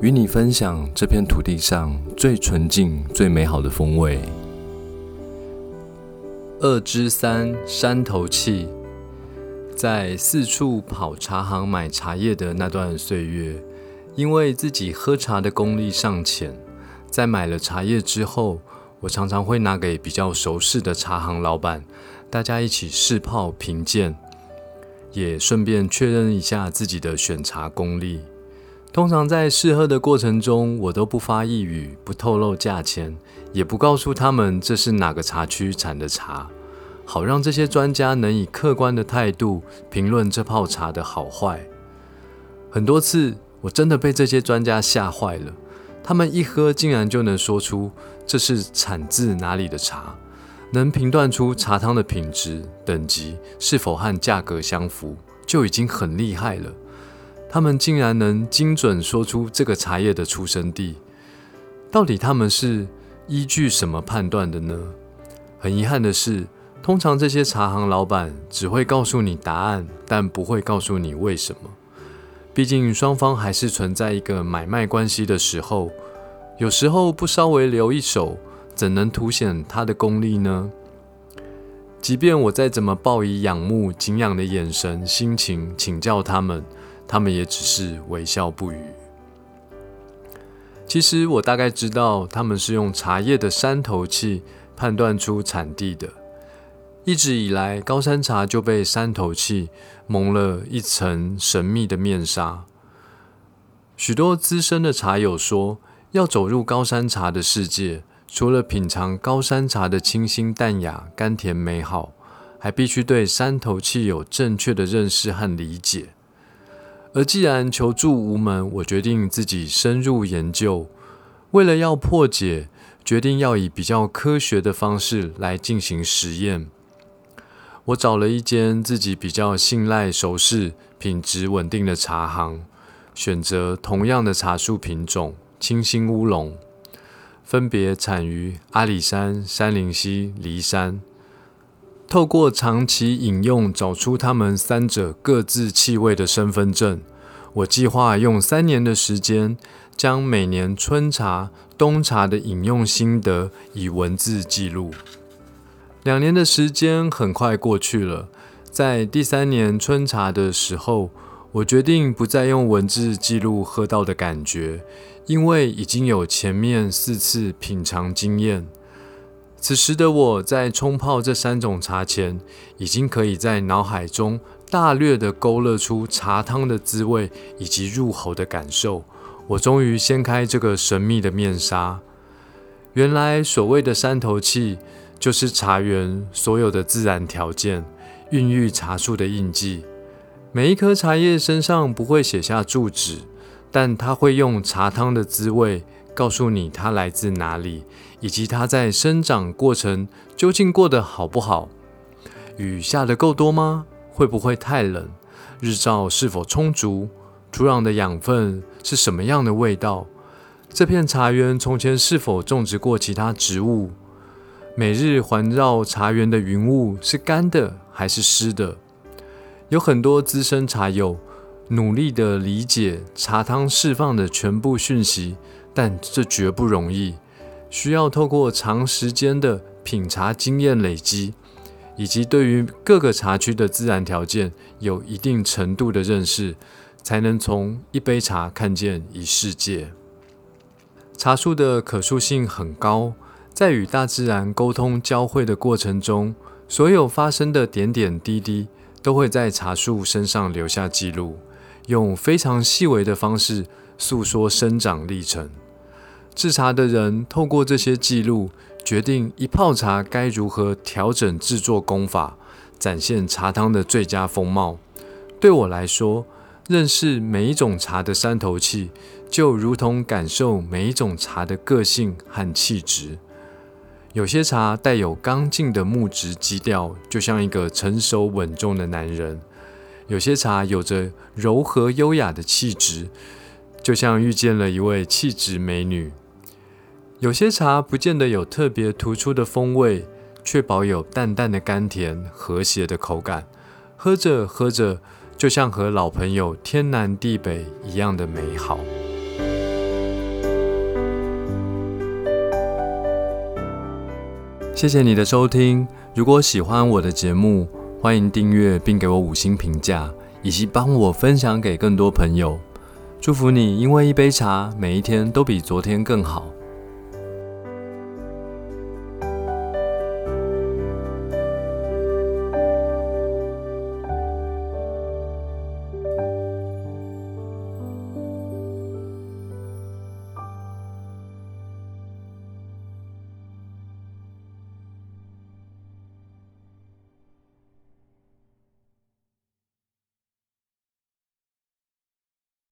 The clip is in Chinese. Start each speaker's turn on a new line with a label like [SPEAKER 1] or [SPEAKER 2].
[SPEAKER 1] 与你分享这片土地上最纯净、最美好的风味。二之三山头气，在四处跑茶行买茶叶的那段岁月，因为自己喝茶的功力尚浅，在买了茶叶之后，我常常会拿给比较熟识的茶行老板，大家一起试泡评鉴，也顺便确认一下自己的选茶功力。通常在试喝的过程中，我都不发一语，不透露价钱，也不告诉他们这是哪个茶区产的茶，好让这些专家能以客观的态度评论这泡茶的好坏。很多次，我真的被这些专家吓坏了，他们一喝竟然就能说出这是产自哪里的茶，能评断出茶汤的品质等级是否和价格相符，就已经很厉害了。他们竟然能精准说出这个茶叶的出生地，到底他们是依据什么判断的呢？很遗憾的是，通常这些茶行老板只会告诉你答案，但不会告诉你为什么。毕竟双方还是存在一个买卖关系的时候，有时候不稍微留一手，怎能凸显他的功力呢？即便我再怎么抱以仰慕、敬仰的眼神、心情请教他们。他们也只是微笑不语。其实我大概知道，他们是用茶叶的山头气判断出产地的。一直以来，高山茶就被山头气蒙了一层神秘的面纱。许多资深的茶友说，要走入高山茶的世界，除了品尝高山茶的清新淡雅、甘甜美好，还必须对山头气有正确的认识和理解。而既然求助无门，我决定自己深入研究。为了要破解，决定要以比较科学的方式来进行实验。我找了一间自己比较信赖、熟识、品质稳定的茶行，选择同样的茶树品种——清新乌龙，分别产于阿里山、山林溪、梨山。透过长期饮用，找出他们三者各自气味的身份证。我计划用三年的时间，将每年春茶、冬茶的饮用心得以文字记录。两年的时间很快过去了，在第三年春茶的时候，我决定不再用文字记录喝到的感觉，因为已经有前面四次品尝经验。此时的我在冲泡这三种茶前，已经可以在脑海中大略的勾勒出茶汤的滋味以及入喉的感受。我终于掀开这个神秘的面纱。原来所谓的山头气，就是茶园所有的自然条件，孕育茶树的印记。每一颗茶叶身上不会写下住址，但它会用茶汤的滋味。告诉你它来自哪里，以及它在生长过程究竟过得好不好？雨下得够多吗？会不会太冷？日照是否充足？土壤的养分是什么样的味道？这片茶园从前是否种植过其他植物？每日环绕茶园的云雾是干的还是湿的？有很多资深茶友努力的理解茶汤释放的全部讯息。但这绝不容易，需要透过长时间的品茶经验累积，以及对于各个茶区的自然条件有一定程度的认识，才能从一杯茶看见一世界。茶树的可塑性很高，在与大自然沟通交汇的过程中，所有发生的点点滴滴都会在茶树身上留下记录，用非常细微的方式诉说生长历程。制茶的人透过这些记录，决定一泡茶该如何调整制作工法，展现茶汤的最佳风貌。对我来说，认识每一种茶的山头气，就如同感受每一种茶的个性和气质。有些茶带有刚劲的木质基调，就像一个成熟稳重的男人；有些茶有着柔和优雅的气质，就像遇见了一位气质美女。有些茶不见得有特别突出的风味，却保有淡淡的甘甜、和谐的口感。喝着喝着，就像和老朋友天南地北一样的美好。谢谢你的收听。如果喜欢我的节目，欢迎订阅并给我五星评价，以及帮我分享给更多朋友。祝福你，因为一杯茶，每一天都比昨天更好。